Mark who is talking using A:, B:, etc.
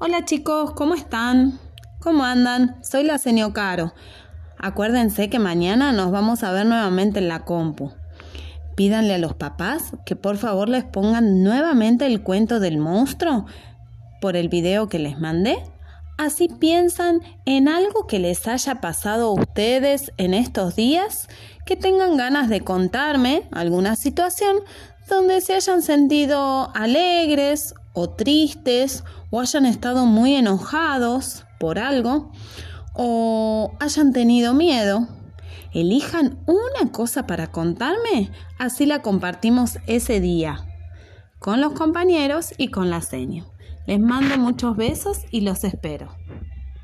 A: Hola chicos, ¿cómo están? ¿Cómo andan? Soy la señor Caro. Acuérdense que mañana nos vamos a ver nuevamente en la compu. Pídanle a los papás que por favor les pongan nuevamente el cuento del monstruo por el video que les mandé. Así piensan en algo que les haya pasado a ustedes en estos días, que tengan ganas de contarme alguna situación donde se hayan sentido alegres o tristes o hayan estado muy enojados por algo o hayan tenido miedo. Elijan una cosa para contarme, así la compartimos ese día con los compañeros y con la seño. Les mando muchos besos y los espero.